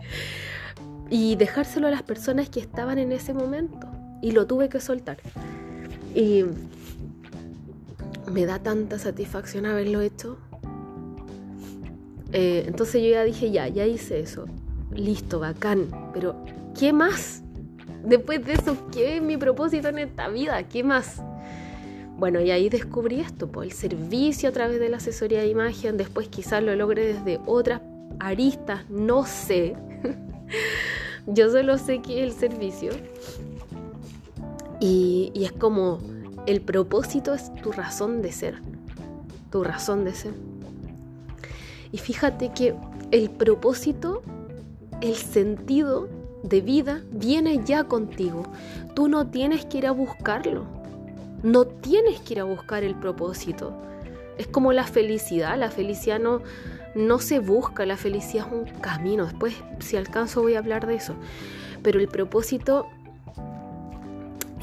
Y dejárselo a las personas que estaban en ese momento. Y lo tuve que soltar. Y me da tanta satisfacción haberlo hecho. Eh, entonces yo ya dije, ya, ya hice eso listo, bacán, pero ¿qué más? Después de eso, ¿qué es mi propósito en esta vida? ¿Qué más? Bueno, y ahí descubrí esto, pues, el servicio a través de la asesoría de imagen, después quizás lo logre desde otras aristas, no sé. Yo solo sé que el servicio. Y, y es como, el propósito es tu razón de ser, tu razón de ser. Y fíjate que el propósito el sentido de vida viene ya contigo. Tú no tienes que ir a buscarlo. No tienes que ir a buscar el propósito. Es como la felicidad. La felicidad no, no se busca. La felicidad es un camino. Después, si alcanzo, voy a hablar de eso. Pero el propósito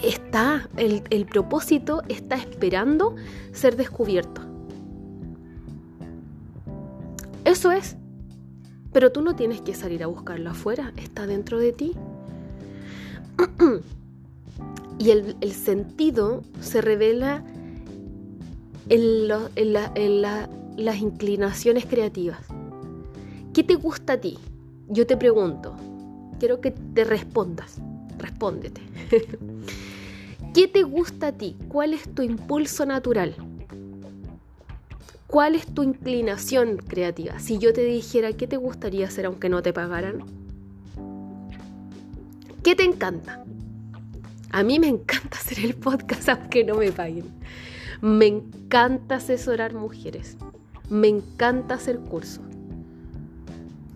está, el, el propósito está esperando ser descubierto. Eso es. Pero tú no tienes que salir a buscarlo afuera, está dentro de ti. y el, sentido se revela en, las inclinaciones creativas. ¿Qué te gusta a ti? Yo te pregunto, quiero que te respondas, respóndete. ¿Qué te gusta a ti? ¿Cuál es tu impulso natural? ¿Cuál es tu inclinación creativa? Si yo te dijera qué te gustaría hacer aunque no te pagaran. ¿Qué te encanta? A mí me encanta hacer el podcast aunque no me paguen. Me encanta asesorar mujeres. Me encanta hacer cursos.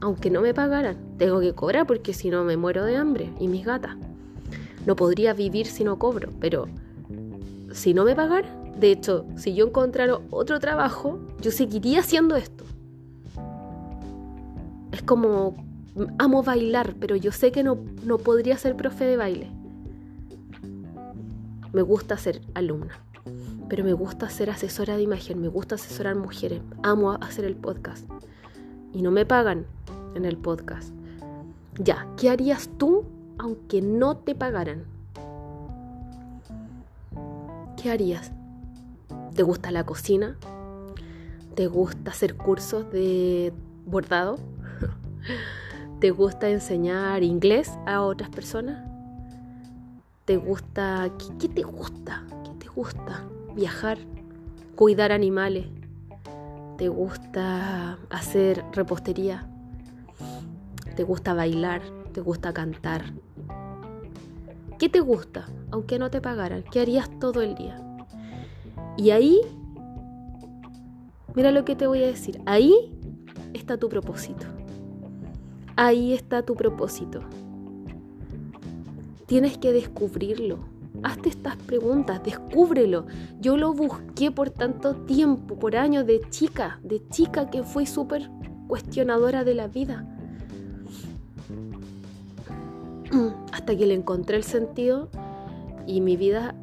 Aunque no me pagaran, tengo que cobrar porque si no me muero de hambre y mis gatas. No podría vivir si no cobro, pero si no me pagaran, de hecho, si yo encontrara otro trabajo, yo seguiría haciendo esto. Es como, amo bailar, pero yo sé que no, no podría ser profe de baile. Me gusta ser alumna, pero me gusta ser asesora de imagen, me gusta asesorar mujeres, amo hacer el podcast. Y no me pagan en el podcast. Ya, ¿qué harías tú aunque no te pagaran? ¿Qué harías? ¿Te gusta la cocina? ¿Te gusta hacer cursos de bordado? ¿Te gusta enseñar inglés a otras personas? ¿Te gusta... ¿Qué, te gusta? ¿Qué te gusta? Viajar, cuidar animales. ¿Te gusta hacer repostería? ¿Te gusta bailar? ¿Te gusta cantar? ¿Qué te gusta? Aunque no te pagaran, ¿qué harías todo el día? Y ahí, mira lo que te voy a decir, ahí está tu propósito. Ahí está tu propósito. Tienes que descubrirlo. Hazte estas preguntas, descúbrelo. Yo lo busqué por tanto tiempo, por años de chica, de chica que fui súper cuestionadora de la vida. Hasta que le encontré el sentido y mi vida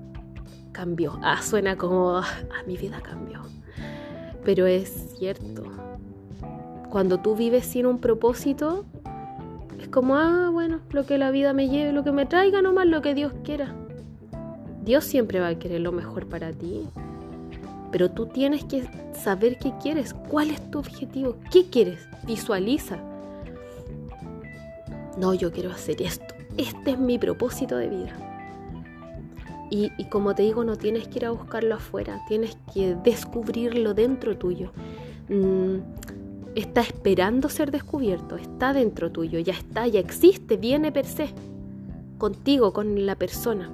cambió. Ah, suena como, ah, mi vida cambió. Pero es cierto. Cuando tú vives sin un propósito, es como, ah, bueno, lo que la vida me lleve, lo que me traiga, nomás lo que Dios quiera. Dios siempre va a querer lo mejor para ti. Pero tú tienes que saber qué quieres, cuál es tu objetivo, qué quieres, visualiza. No, yo quiero hacer esto. Este es mi propósito de vida. Y, como te digo, no tienes que ir a buscarlo afuera, tienes que descubrirlo dentro tuyo. Mm, está esperando ser descubierto, está dentro tuyo, ya está, ya existe, viene per se, contigo, con la persona.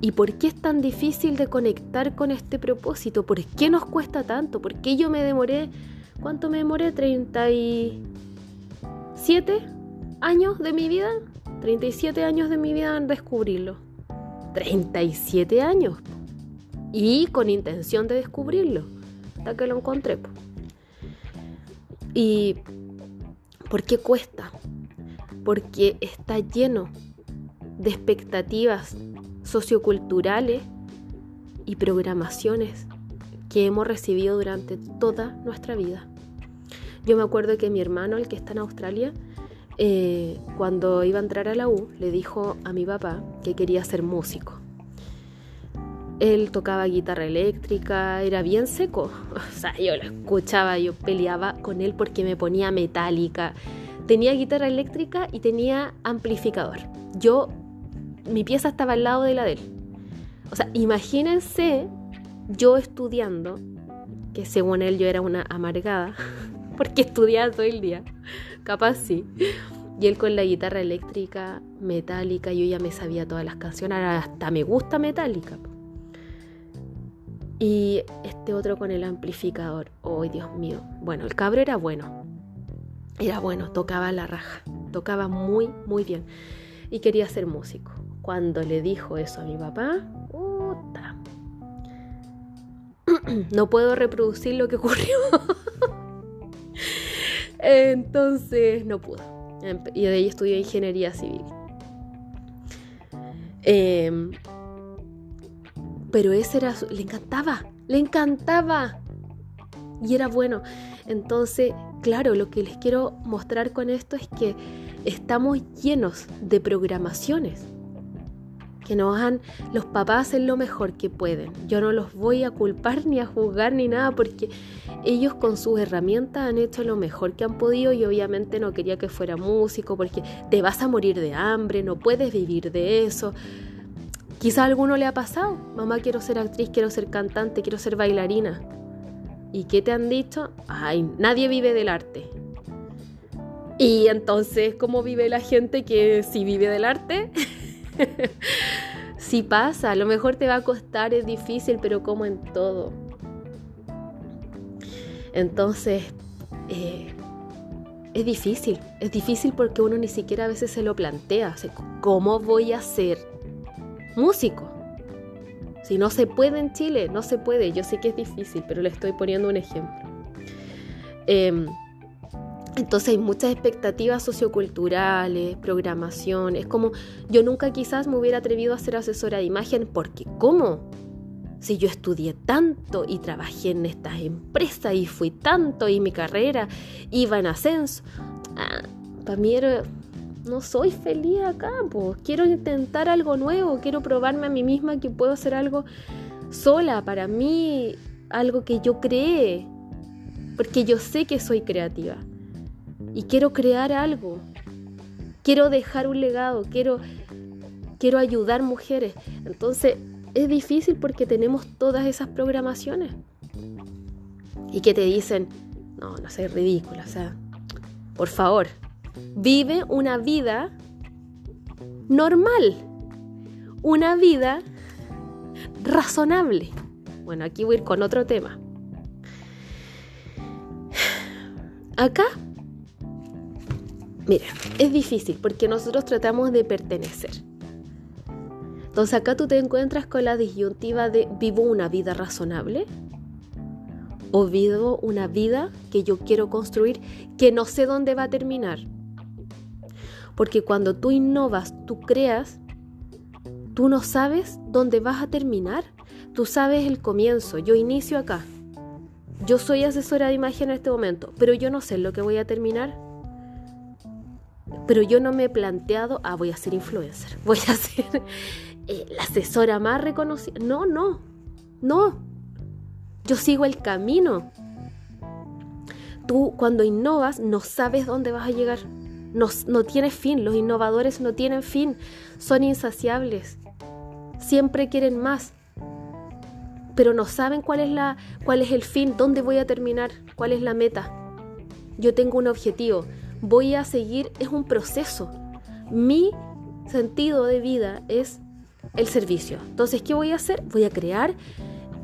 ¿Y por qué es tan difícil de conectar con este propósito? ¿Por qué nos cuesta tanto? ¿Por qué yo me demoré, cuánto me demoré? ¿37 años de mi vida? 37 años de mi vida en descubrirlo 37 años y con intención de descubrirlo hasta que lo encontré. ¿Y por qué cuesta? Porque está lleno de expectativas socioculturales y programaciones que hemos recibido durante toda nuestra vida. Yo me acuerdo que mi hermano, el que está en Australia, eh, cuando iba a entrar a la U, le dijo a mi papá que quería ser músico. Él tocaba guitarra eléctrica, era bien seco. O sea, yo lo escuchaba, yo peleaba con él porque me ponía metálica. Tenía guitarra eléctrica y tenía amplificador. Yo, mi pieza estaba al lado de la de él. O sea, imagínense yo estudiando, que según él yo era una amargada, porque estudiaba todo el día capaz sí. Y él con la guitarra eléctrica, metálica, yo ya me sabía todas las canciones, hasta me gusta metálica. Y este otro con el amplificador. ¡Ay, Dios mío! Bueno, el cabro era bueno. Era bueno, tocaba la raja. Tocaba muy, muy bien. Y quería ser músico. Cuando le dijo eso a mi papá, puta. no puedo reproducir lo que ocurrió. Entonces no pudo. Y de ahí estudió ingeniería civil. Em, pero ese era. Le encantaba, le encantaba. y era bueno. Entonces, claro, lo que les quiero mostrar con esto es que estamos llenos de programaciones que nos han, los papás hacen lo mejor que pueden. Yo no los voy a culpar ni a juzgar ni nada porque ellos con sus herramientas han hecho lo mejor que han podido y obviamente no quería que fuera músico porque te vas a morir de hambre, no puedes vivir de eso. Quizá a alguno le ha pasado, mamá quiero ser actriz, quiero ser cantante, quiero ser bailarina. ¿Y qué te han dicho? Ay, nadie vive del arte. Y entonces, ¿cómo vive la gente que sí vive del arte? si pasa, a lo mejor te va a costar, es difícil, pero como en todo. Entonces, eh, es difícil, es difícil porque uno ni siquiera a veces se lo plantea. ¿Cómo voy a ser músico? Si no se puede en Chile, no se puede. Yo sé que es difícil, pero le estoy poniendo un ejemplo. Em, entonces hay muchas expectativas socioculturales, programación. Es como yo nunca quizás me hubiera atrevido a ser asesora de imagen porque ¿cómo? Si yo estudié tanto y trabajé en estas empresas y fui tanto y mi carrera iba en ascenso. Ah, para mí no soy feliz acá, quiero intentar algo nuevo, quiero probarme a mí misma que puedo hacer algo sola, para mí algo que yo cree, porque yo sé que soy creativa y quiero crear algo. Quiero dejar un legado, quiero, quiero ayudar mujeres. Entonces es difícil porque tenemos todas esas programaciones. Y que te dicen, no, no seas ridícula, o sea, por favor, vive una vida normal, una vida razonable. Bueno, aquí voy a ir con otro tema. Acá Mira, es difícil porque nosotros tratamos de pertenecer. Entonces acá tú te encuentras con la disyuntiva de vivo una vida razonable o vivo una vida que yo quiero construir que no sé dónde va a terminar. Porque cuando tú innovas, tú creas, tú no sabes dónde vas a terminar. Tú sabes el comienzo. Yo inicio acá. Yo soy asesora de imagen en este momento, pero yo no sé lo que voy a terminar pero yo no me he planteado, ah, voy a ser influencer, voy a ser eh, la asesora más reconocida. No, no, no. Yo sigo el camino. Tú cuando innovas no sabes dónde vas a llegar. No, no tienes fin. Los innovadores no tienen fin. Son insaciables. Siempre quieren más. Pero no saben cuál es, la, cuál es el fin, dónde voy a terminar, cuál es la meta. Yo tengo un objetivo voy a seguir, es un proceso. Mi sentido de vida es el servicio. Entonces, ¿qué voy a hacer? Voy a crear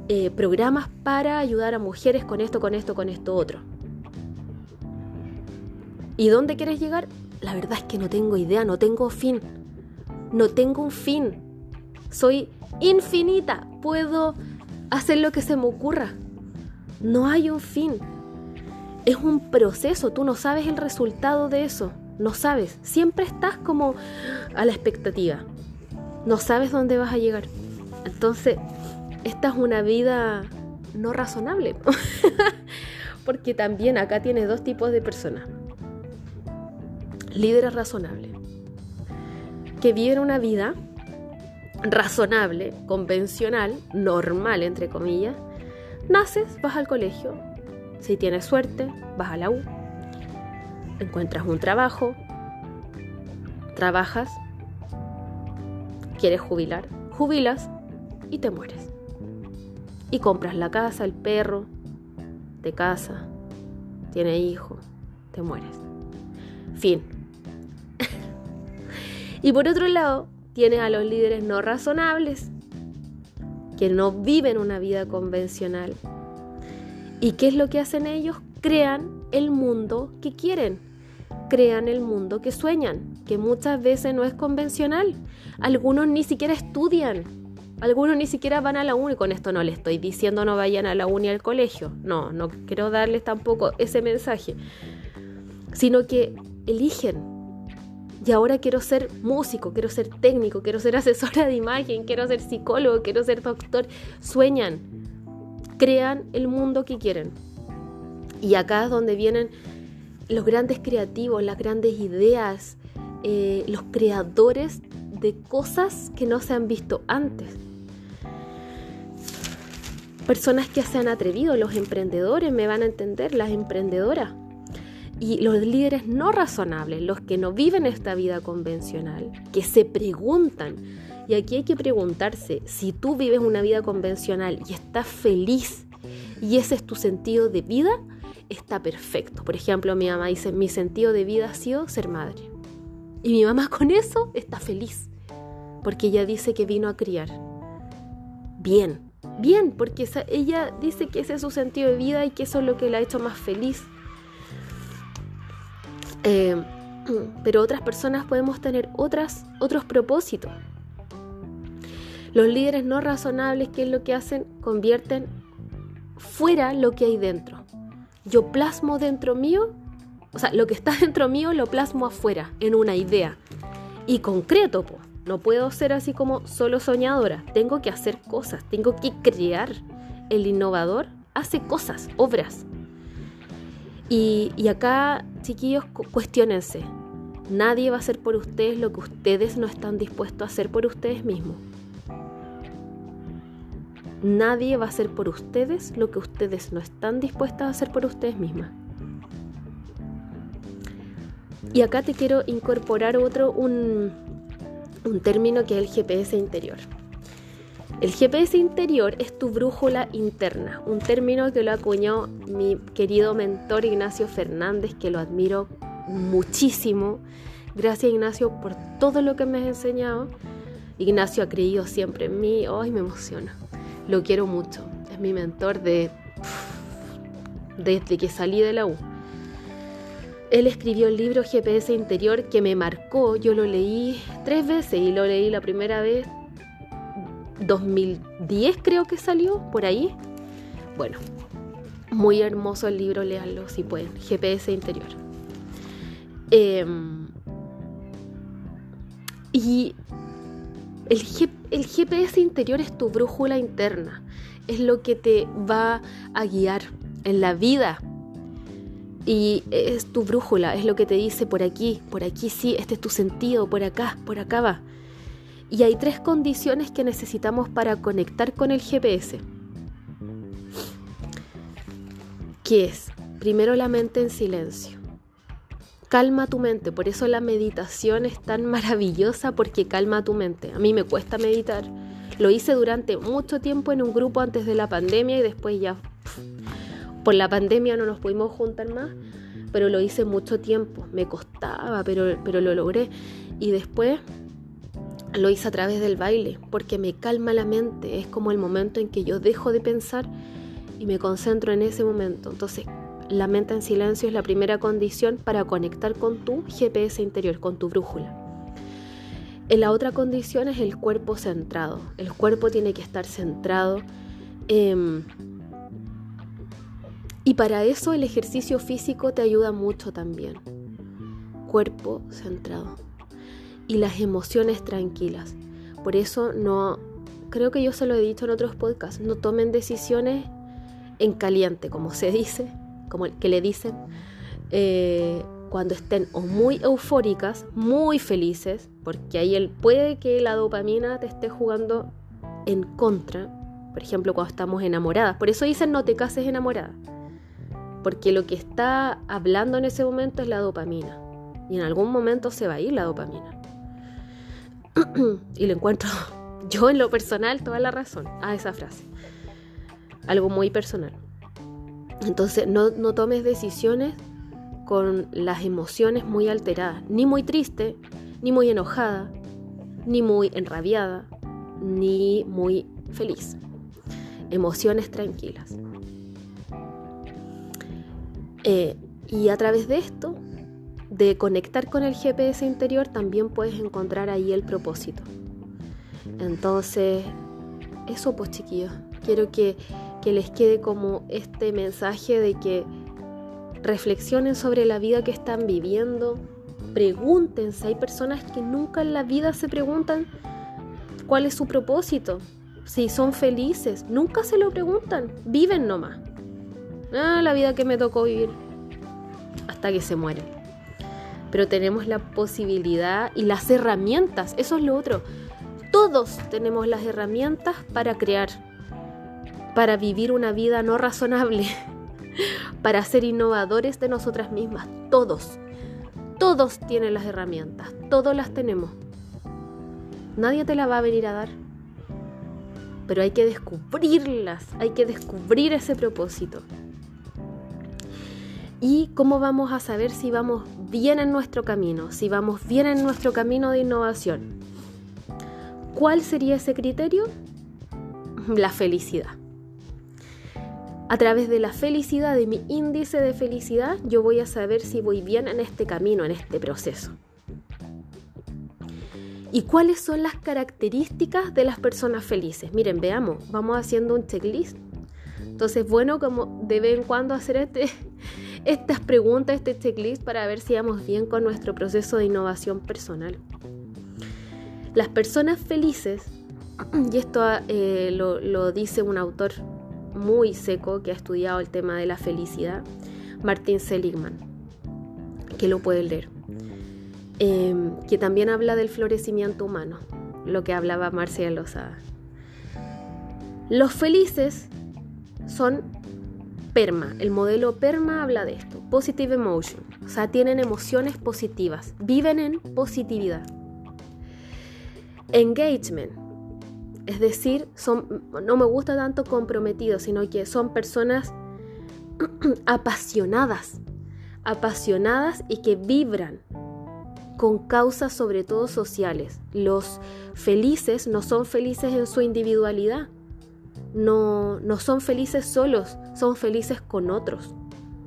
eh, programas para ayudar a mujeres con esto, con esto, con esto otro. ¿Y dónde quieres llegar? La verdad es que no tengo idea, no tengo fin. No tengo un fin. Soy infinita. Puedo hacer lo que se me ocurra. No hay un fin es un proceso, tú no sabes el resultado de eso, no sabes, siempre estás como a la expectativa, no sabes dónde vas a llegar. Entonces, esta es una vida no razonable, porque también acá tienes dos tipos de personas. Líderes razonables, que viven una vida razonable, convencional, normal, entre comillas. Naces, vas al colegio, si tienes suerte, vas a la U, encuentras un trabajo, trabajas, quieres jubilar, jubilas y te mueres. Y compras la casa, el perro, te casa, tiene hijo, te mueres. Fin. Y por otro lado, tienes a los líderes no razonables, que no viven una vida convencional, ¿Y qué es lo que hacen ellos? Crean el mundo que quieren, crean el mundo que sueñan, que muchas veces no es convencional. Algunos ni siquiera estudian, algunos ni siquiera van a la uni. Con esto no les estoy diciendo no vayan a la uni al colegio, no, no quiero darles tampoco ese mensaje, sino que eligen. Y ahora quiero ser músico, quiero ser técnico, quiero ser asesora de imagen, quiero ser psicólogo, quiero ser doctor. Sueñan, crean el mundo que quieren. Y acá es donde vienen los grandes creativos, las grandes ideas, eh, los creadores de cosas que no se han visto antes. Personas que se han atrevido, los emprendedores me van a entender, las emprendedoras. Y los líderes no razonables, los que no viven esta vida convencional, que se preguntan. Y aquí hay que preguntarse, si tú vives una vida convencional y estás feliz y ese es tu sentido de vida, está perfecto. Por ejemplo, mi mamá dice, mi sentido de vida ha sido ser madre. Y mi mamá con eso está feliz, porque ella dice que vino a criar. Bien, bien, porque ella dice que ese es su sentido de vida y que eso es lo que la ha hecho más feliz. Eh, pero otras personas podemos tener otras, otros propósitos. Los líderes no razonables, ¿qué es lo que hacen? Convierten fuera lo que hay dentro. Yo plasmo dentro mío o sea, lo que está dentro mío lo plasmo afuera, en una idea. Y concreto, pues. No puedo ser así como solo soñadora. Tengo que hacer cosas, tengo que crear. El innovador hace cosas, obras. Y, acá, chiquillos, cuestionense. Nadie va a hacer por ustedes lo que ustedes no están dispuestos a hacer por ustedes mismos. Nadie va a hacer por ustedes lo que ustedes no están dispuestos a hacer por ustedes mismas. Y acá te quiero incorporar otro, un, término que es el GPS interior. El GPS interior es tu brújula interna, un término que lo acuñó mi querido mentor Ignacio Fernández, que lo admiro muchísimo. Gracias Ignacio por todo lo que me has enseñado. Ignacio ha creído siempre en mí, hoy me emociona. Lo quiero mucho, es mi mentor de desde que salí de la U. Él escribió el libro GPS Interior que me marcó. Yo lo leí tres veces y lo leí la primera vez 2010 creo que salió, por ahí. Bueno, muy hermoso el libro, léanlo si pueden. GPS Interior. Em, y el, el GPS interior es tu brújula interna, es lo que te va a guiar en la vida y es tu brújula, es lo que te dice por aquí, por aquí sí, este es tu sentido, por acá, por acá va. Y hay tres condiciones que necesitamos para conectar con el GPS. ¿Qué es? Primero la mente en silencio. Calma tu mente, por eso la meditación es tan maravillosa porque calma tu mente. A mí me cuesta meditar. Lo hice durante mucho tiempo en un grupo antes de la pandemia y después ya por la pandemia no nos pudimos juntar más, pero lo hice mucho tiempo. Me costaba, pero, pero lo logré. Y después lo hice a través del baile, porque me calma la mente. Es como el momento en que yo dejo de pensar y me concentro en ese momento. Entonces, la mente en silencio es la primera condición para conectar con tu GPS interior, con tu brújula. La otra condición es el cuerpo centrado. El cuerpo tiene que estar centrado. en y para eso el ejercicio físico te ayuda mucho también. Cuerpo centrado. Y las emociones tranquilas. Por eso no, creo que yo se lo he dicho en otros podcasts, no tomen decisiones en caliente, como se dice, como que le dicen, eh, cuando estén muy eufóricas, muy felices, porque ahí el, puede que la dopamina te esté jugando en contra, por ejemplo, cuando estamos enamoradas. Por eso dicen no te cases enamorada porque lo que está hablando en ese momento es la dopamina. Y en algún momento se va a ir la dopamina. y lo encuentro yo en lo personal toda la razón a esa frase. Algo muy personal. Entonces no, no tomes decisiones con las emociones muy alteradas, ni muy triste, ni muy enojada, ni muy enrabiada, ni muy feliz. Emociones tranquilas. Eh, y a través de esto, de conectar con el GPS interior, también puedes encontrar ahí el propósito. Entonces, eso pues chiquillos, quiero que, que les quede como este mensaje de que reflexionen sobre la vida que están viviendo, pregúntense, hay personas que nunca en la vida se preguntan cuál es su propósito, si son felices, nunca se lo preguntan, viven nomás. Ah, la vida que me tocó vivir hasta que se mueren. Pero tenemos la posibilidad y las herramientas, eso es lo otro. Todos tenemos las herramientas para crear, para vivir una vida no razonable, para ser innovadores de nosotras mismas. Todos, todos tienen las herramientas, todos las tenemos. Nadie te la va a venir a dar. Pero hay que descubrirlas, hay que descubrir ese propósito. ¿Y cómo vamos a saber si vamos bien en nuestro camino, si vamos bien en nuestro camino de innovación? ¿Cuál sería ese criterio? La felicidad. A través de la felicidad, de mi índice de felicidad, yo voy a saber si voy bien en este camino, en este proceso. ¿Y cuáles son las características de las personas felices? Miren, veamos, vamos haciendo un checklist. Entonces, bueno, como de vez en cuando hacer este, estas preguntas, este checklist para ver si vamos bien con nuestro proceso de innovación personal. Las personas felices, y esto eh, lo, dice un autor muy seco que ha estudiado el tema de la felicidad, Martin Seligman, que lo pueden leer. Em, que también habla del florecimiento humano, lo que hablaba Marcia Lozada. Los felices son PERMA, el modelo PERMA habla de esto, Positive Emotion, o sea, tienen emociones positivas, viven en positividad. Engagement, es decir, son, no me gusta tanto comprometidos, sino que son personas apasionadas, apasionadas y que vibran con causas sobre todo sociales. Los felices no son felices en su individualidad, no, no son felices solos, son felices con otros,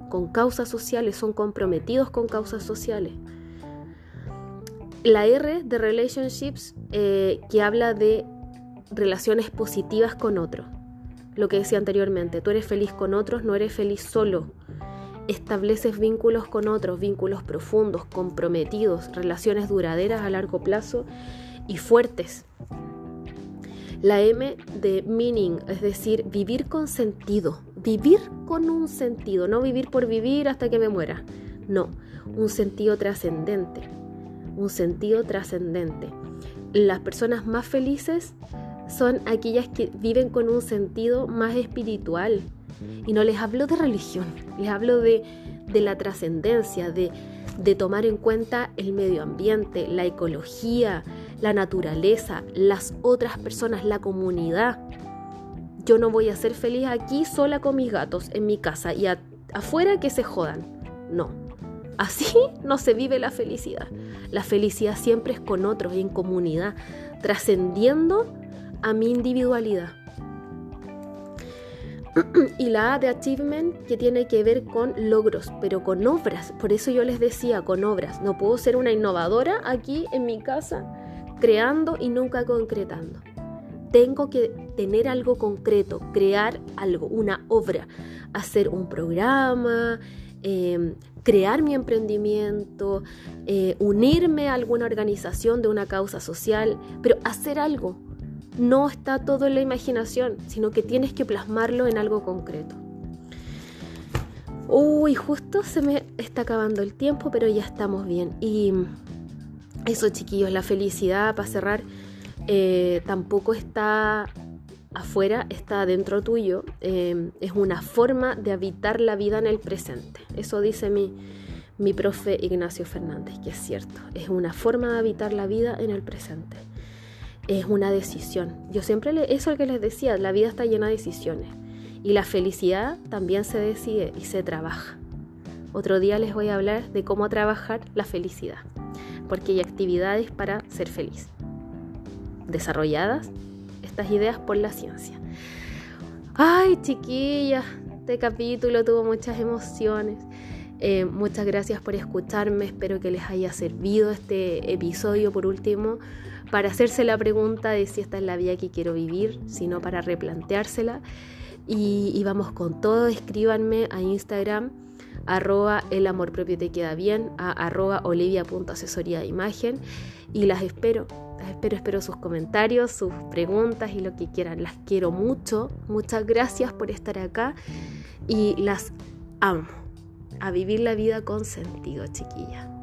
con causas sociales, son comprometidos con causas sociales. La R de relationships eh, que habla de relaciones positivas con otros. Lo que decía anteriormente, tú eres feliz con otros, no eres feliz solo estableces vínculos con otros, vínculos profundos, comprometidos, relaciones duraderas a largo plazo y fuertes. La M de meaning, es decir, vivir con sentido, vivir con un sentido, no vivir por vivir hasta que me muera, no, un sentido trascendente, un sentido trascendente. Las personas más felices son aquellas que viven con un sentido más espiritual, y no les hablo de religión, les hablo de, la trascendencia, de, de tomar en cuenta el medio ambiente, la ecología, la naturaleza, las otras personas, la comunidad. Yo no voy a ser feliz aquí sola con mis gatos en mi casa y afuera que se jodan. No. Así no se vive la felicidad. La felicidad siempre es con otros y en comunidad, trascendiendo a mi individualidad. y la A de achievement que tiene que ver con logros, pero con obras. Por eso yo les decía, con obras. No puedo ser una innovadora aquí en mi casa, creando y nunca concretando. Tengo que tener algo concreto, crear algo, una obra, hacer un programa, em, crear mi emprendimiento, eh, unirme a alguna organización de una causa social, pero hacer algo, no está todo en la imaginación, sino que tienes que plasmarlo en algo concreto. Uy, justo se me está acabando el tiempo, pero ya estamos bien. Y eso, chiquillos, la felicidad, para cerrar, eh, tampoco está afuera, está dentro tuyo. Eh, es una forma de habitar la vida en el presente. Eso dice mi, mi profe Ignacio Fernández, que es cierto. Es una forma de habitar la vida en el presente es una decisión. Yo siempre, le, eso es lo que les decía, la vida está llena de decisiones. Y la felicidad también se decide y se trabaja. Otro día les voy a hablar de cómo trabajar la felicidad, porque hay actividades para ser feliz, desarrolladas estas ideas por la ciencia. Ay, chiquillas, este capítulo tuvo muchas emociones. Eh, muchas gracias por escucharme, espero que les haya servido este episodio por último para hacerse la pregunta de si esta es la vida que quiero vivir, sino para replanteársela. Y, vamos con todo, escríbanme a Instagram arroba el amor propio te queda bien, a arroba olivia.asesoría de imagen y las espero, las espero, espero sus comentarios, sus preguntas y lo que quieran. Las quiero mucho, muchas gracias por estar acá y las amo. A vivir la vida con sentido, chiquilla.